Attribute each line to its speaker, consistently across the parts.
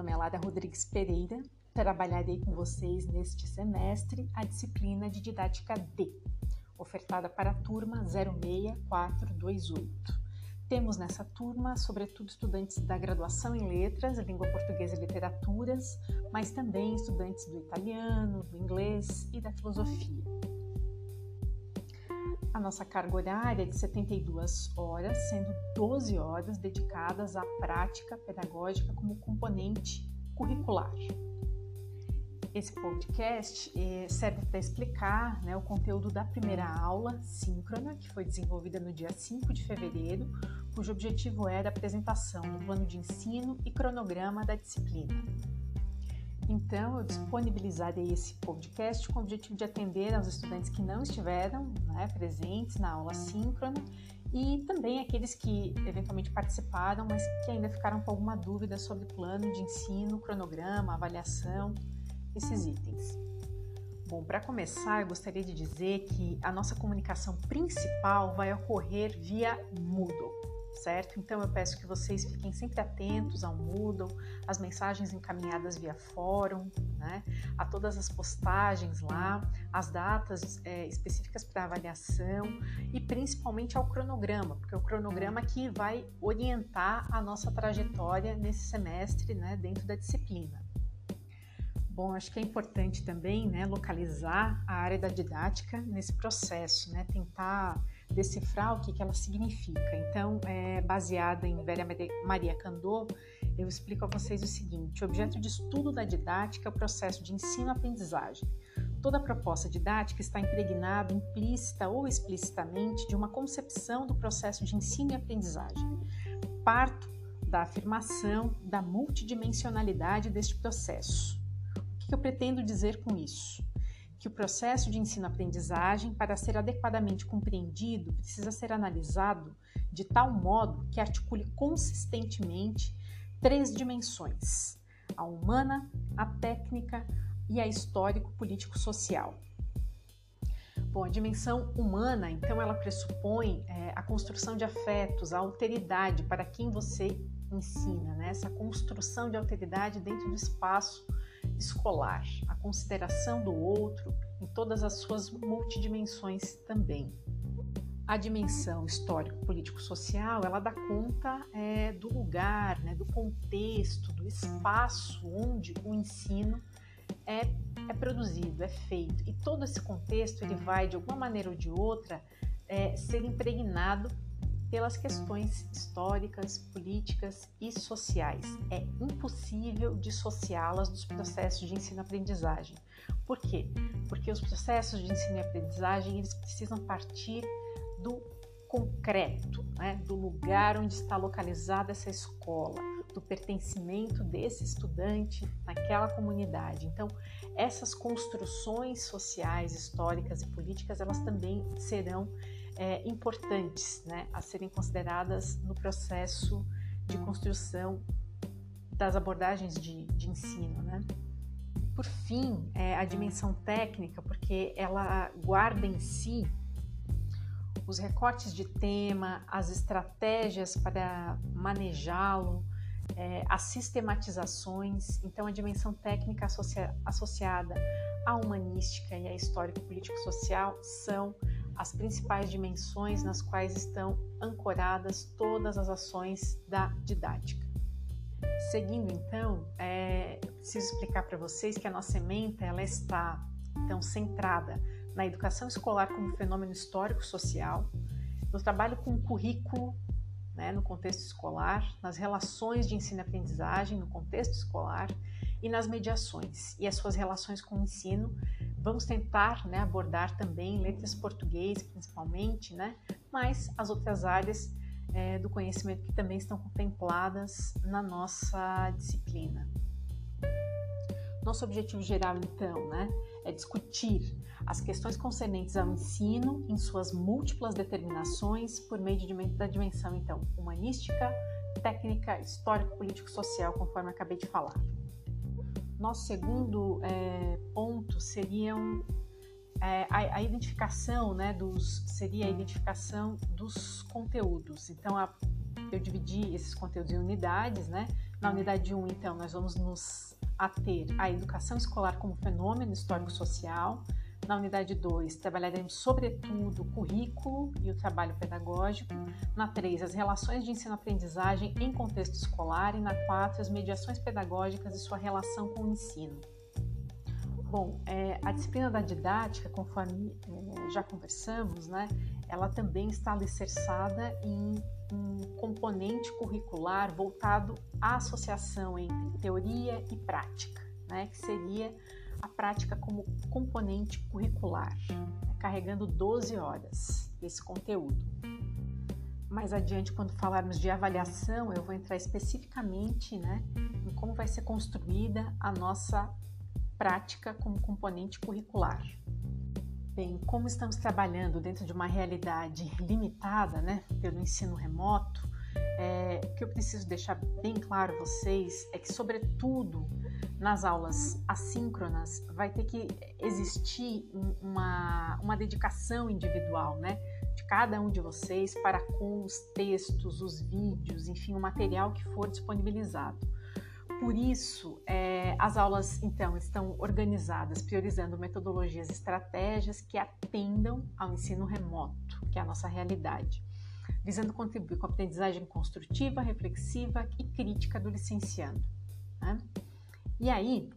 Speaker 1: nome é Lara Rodrigues Pereira. Trabalharei com vocês neste semestre a disciplina de didática D, ofertada para a turma 06428. Temos nessa turma, sobretudo, estudantes da graduação em letras, língua portuguesa e literaturas, mas também estudantes do italiano, do inglês e da filosofia. A nossa carga horária é de 72 horas, sendo 12 horas dedicadas à prática pedagógica como componente curricular. Esse podcast eh, serve para explicar né, o conteúdo da primeira aula síncrona, que foi desenvolvida no dia 5 de fevereiro, cujo objetivo era a apresentação do plano de ensino e cronograma da disciplina. Então, eu disponibilizarei esse podcast com o objetivo de atender aos estudantes que não estiveram né, presentes na aula síncrona e também aqueles que eventualmente participaram, mas que ainda ficaram com alguma dúvida sobre plano de ensino, cronograma, avaliação, esses itens. Bom, para começar, eu gostaria de dizer que a nossa comunicação principal vai ocorrer via Moodle certo? Então eu peço que vocês fiquem sempre atentos ao Moodle, às mensagens encaminhadas via fórum, né? a todas as postagens lá, as datas é, específicas para avaliação e principalmente ao cronograma, porque é o cronograma que vai orientar a nossa trajetória nesse semestre né, dentro da disciplina. Bom, acho que é importante também né, localizar a área da didática nesse processo, né, tentar decifrar o que, que ela significa. Então, é, baseada em Velha Maria Candô, eu explico a vocês o seguinte: o objeto de estudo da didática é o processo de ensino-aprendizagem. Toda proposta didática está impregnada, implícita ou explicitamente, de uma concepção do processo de ensino e aprendizagem. Parto da afirmação da multidimensionalidade deste processo. O que eu pretendo dizer com isso? Que o processo de ensino-aprendizagem, para ser adequadamente compreendido, precisa ser analisado de tal modo que articule consistentemente três dimensões: a humana, a técnica e a histórico-político-social. Bom, a dimensão humana, então, ela pressupõe é, a construção de afetos, a alteridade para quem você ensina, né? essa construção de alteridade dentro do espaço escolar, a consideração do outro em todas as suas multidimensões também. A dimensão histórico-político-social, ela dá conta é, do lugar, né, do contexto, do espaço onde o ensino é, é produzido, é feito. E todo esse contexto, ele vai, de alguma maneira ou de outra, é, ser impregnado pelas questões históricas, políticas e sociais. É impossível dissociá-las dos processos de ensino-aprendizagem. Por quê? Porque os processos de ensino e aprendizagem eles precisam partir do concreto, né? do lugar onde está localizada essa escola, do pertencimento desse estudante naquela comunidade. Então, essas construções sociais, históricas e políticas, elas também serão é, importantes né, a serem consideradas no processo de construção das abordagens de, de ensino. Né? Por fim, é, a dimensão técnica, porque ela guarda em si os recortes de tema, as estratégias para manejá-lo, é, as sistematizações. Então, a dimensão técnica associa, associada à humanística e à histórico-político-social são as principais dimensões nas quais estão ancoradas todas as ações da didática. Seguindo então, é, preciso explicar para vocês que a nossa ementa ela está então centrada na educação escolar como fenômeno histórico-social, no trabalho com o currículo né, no contexto escolar, nas relações de ensino-aprendizagem no contexto escolar e nas mediações e as suas relações com o ensino Vamos tentar né, abordar também letras português, principalmente, né, mas as outras áreas é, do conhecimento que também estão contempladas na nossa disciplina. Nosso objetivo geral, então, né, é discutir as questões concernentes ao ensino em suas múltiplas determinações por meio de, da dimensão, então, humanística, técnica, histórico, político, social, conforme acabei de falar. Nosso segundo é, ponto seriam é, a, a, identificação, né, dos, seria a identificação dos conteúdos. Então, a, eu dividi esses conteúdos em unidades, né, Na unidade 1, então, nós vamos nos ater à educação escolar como fenômeno histórico-social. Na unidade 2, trabalharemos sobretudo o currículo e o trabalho pedagógico. Na 3, as relações de ensino-aprendizagem em contexto escolar. E na 4, as mediações pedagógicas e sua relação com o ensino. Bom, é, a disciplina da didática, conforme é, já conversamos, né, ela também está alicerçada em um componente curricular voltado à associação entre teoria e prática, né, que seria a prática como componente curricular, né, carregando 12 horas desse conteúdo. Mais adiante, quando falarmos de avaliação, eu vou entrar especificamente né, em como vai ser construída a nossa prática como componente curricular. Bem, como estamos trabalhando dentro de uma realidade limitada, né, pelo ensino remoto, é, o que eu preciso deixar bem claro a vocês é que, sobretudo nas aulas assíncronas, vai ter que existir uma, uma dedicação individual, né, de cada um de vocês para com os textos, os vídeos, enfim, o material que for disponibilizado. Por isso, é, as aulas então estão organizadas, priorizando metodologias e estratégias que atendam ao ensino remoto, que é a nossa realidade, visando contribuir com a aprendizagem construtiva, reflexiva e crítica do licenciando. Né? E aí,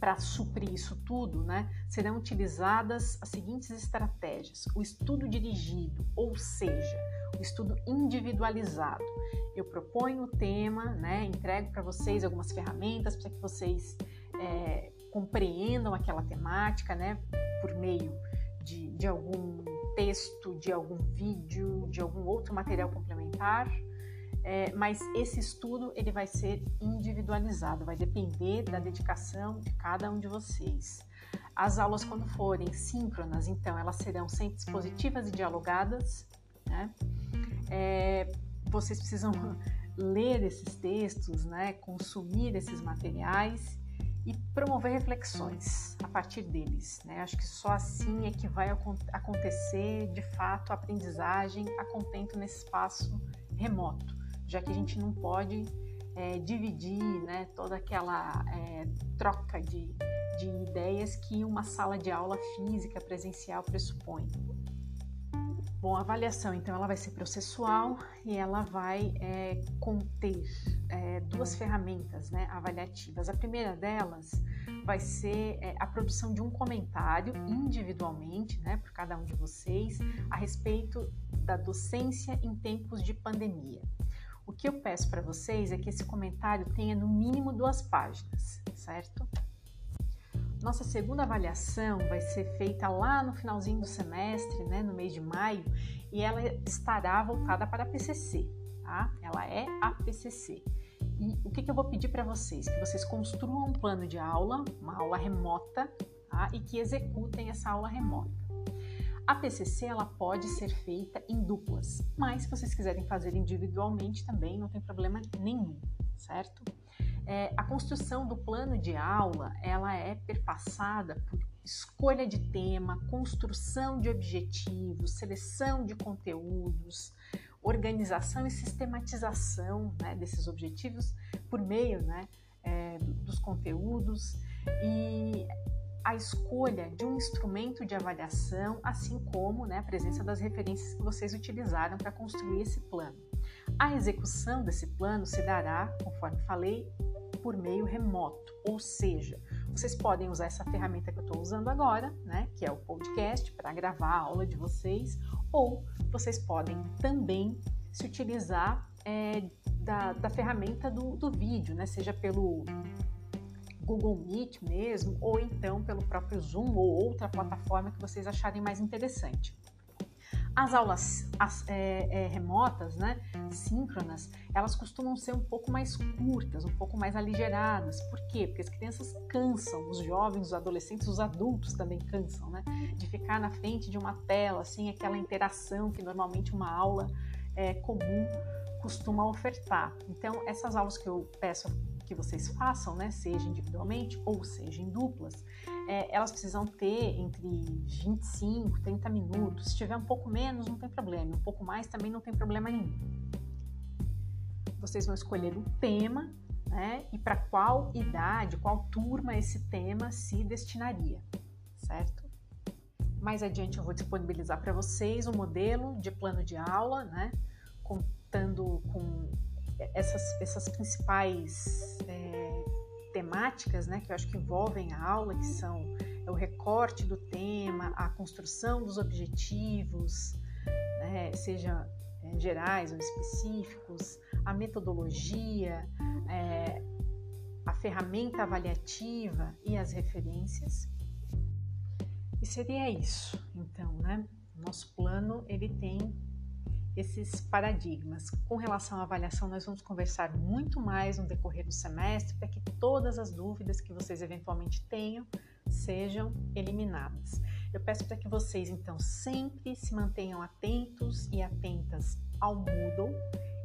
Speaker 1: para suprir isso tudo, né, serão utilizadas as seguintes estratégias: o estudo dirigido, ou seja, o estudo individualizado. Eu proponho o tema, né, entrego para vocês algumas ferramentas para que vocês é, compreendam aquela temática, né, por meio de, de algum texto, de algum vídeo, de algum outro material complementar é, mas esse estudo ele vai ser individualizado, vai depender da dedicação de cada um de vocês. As aulas, quando forem síncronas, então, elas serão sempre expositivas e dialogadas. Né? É, vocês precisam ler esses textos, né? consumir esses materiais e promover reflexões a partir deles. Né? Acho que só assim é que vai acontecer de fato a aprendizagem a contento nesse espaço remoto já que a gente não pode é, dividir né, toda aquela é, troca de, de ideias que uma sala de aula física presencial pressupõe. Bom, a avaliação, então, ela vai ser processual e ela vai é, conter é, duas ferramentas né, avaliativas. A primeira delas vai ser é, a produção de um comentário individualmente, né, por cada um de vocês, a respeito da docência em tempos de pandemia. O que eu peço para vocês é que esse comentário tenha no mínimo duas páginas, certo? Nossa segunda avaliação vai ser feita lá no finalzinho do semestre, né, no mês de maio, e ela estará voltada para a PCC, tá? Ela é a PCC. E o que, que eu vou pedir para vocês? Que vocês construam um plano de aula, uma aula remota, tá? E que executem essa aula remota. A PCC ela pode ser feita em duplas, mas se vocês quiserem fazer individualmente também não tem problema nenhum, certo? É, a construção do plano de aula ela é perpassada por escolha de tema, construção de objetivos, seleção de conteúdos, organização e sistematização né, desses objetivos por meio né, é, dos conteúdos e a escolha de um instrumento de avaliação, assim como né, a presença das referências que vocês utilizaram para construir esse plano. A execução desse plano se dará, conforme falei, por meio remoto, ou seja, vocês podem usar essa ferramenta que eu estou usando agora, né, que é o podcast, para gravar a aula de vocês, ou vocês podem também se utilizar é, da, da ferramenta do, do vídeo, né, seja pelo Google Meet mesmo, ou então pelo próprio Zoom ou outra plataforma que vocês acharem mais interessante. As aulas as, é, é, remotas, né, síncronas, elas costumam ser um pouco mais curtas, um pouco mais aligeradas. Por quê? Porque as crianças cansam, os jovens, os adolescentes, os adultos também cansam, né, de ficar na frente de uma tela, sem aquela interação que normalmente uma aula é, comum costuma ofertar. Então, essas aulas que eu peço que vocês façam, né, seja individualmente ou seja em duplas, é, elas precisam ter entre 25 30 minutos. Se tiver um pouco menos, não tem problema. Um pouco mais também não tem problema nenhum. Vocês vão escolher um tema, né? E para qual idade, qual turma esse tema se destinaria, certo? Mais adiante eu vou disponibilizar para vocês um modelo de plano de aula, né? Contando com essas, essas principais temáticas, né? Que eu acho que envolvem a aula, que são é o recorte do tema, a construção dos objetivos, né? seja é, gerais ou específicos, a metodologia, é, a ferramenta avaliativa e as referências. E seria isso, então, né? Nosso plano ele tem esses paradigmas. Com relação à avaliação, nós vamos conversar muito mais no decorrer do semestre para que todas as dúvidas que vocês eventualmente tenham sejam eliminadas. Eu peço para que vocês então sempre se mantenham atentos e atentas ao Moodle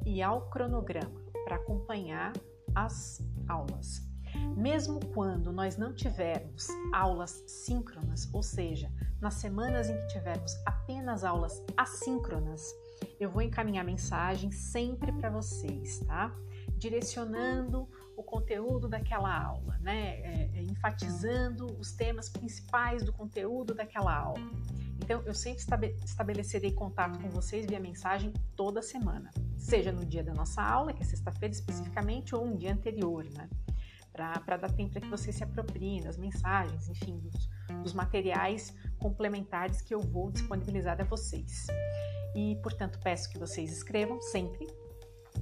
Speaker 1: e ao cronograma para acompanhar as aulas. Mesmo quando nós não tivermos aulas síncronas, ou seja, nas semanas em que tivermos apenas aulas assíncronas, eu vou encaminhar mensagem sempre para vocês, tá? Direcionando o conteúdo daquela aula, né? É, é, enfatizando os temas principais do conteúdo daquela aula. Então, eu sempre estabelecerei contato com vocês via mensagem toda semana, seja no dia da nossa aula, que é sexta-feira especificamente, ou um dia anterior, né? Para dar tempo para que vocês se apropriem das mensagens, enfim, dos, dos materiais complementares que eu vou disponibilizar a vocês. E, portanto, peço que vocês escrevam sempre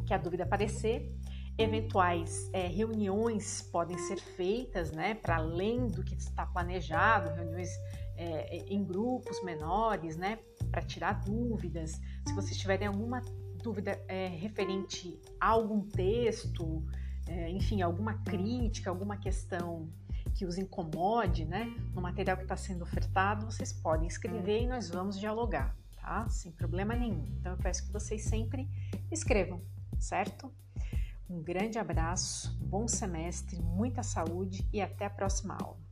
Speaker 1: que a dúvida aparecer eventuais é, reuniões podem ser feitas, né, para além do que está planejado, reuniões é, em grupos menores, né, para tirar dúvidas. Se vocês tiverem alguma dúvida é, referente a algum texto, é, enfim, alguma crítica, alguma questão que os incomode, né, no material que está sendo ofertado, vocês podem escrever e nós vamos dialogar, tá? Sem problema nenhum. Então eu peço que vocês sempre escrevam, certo? Um grande abraço, bom semestre, muita saúde e até a próxima aula.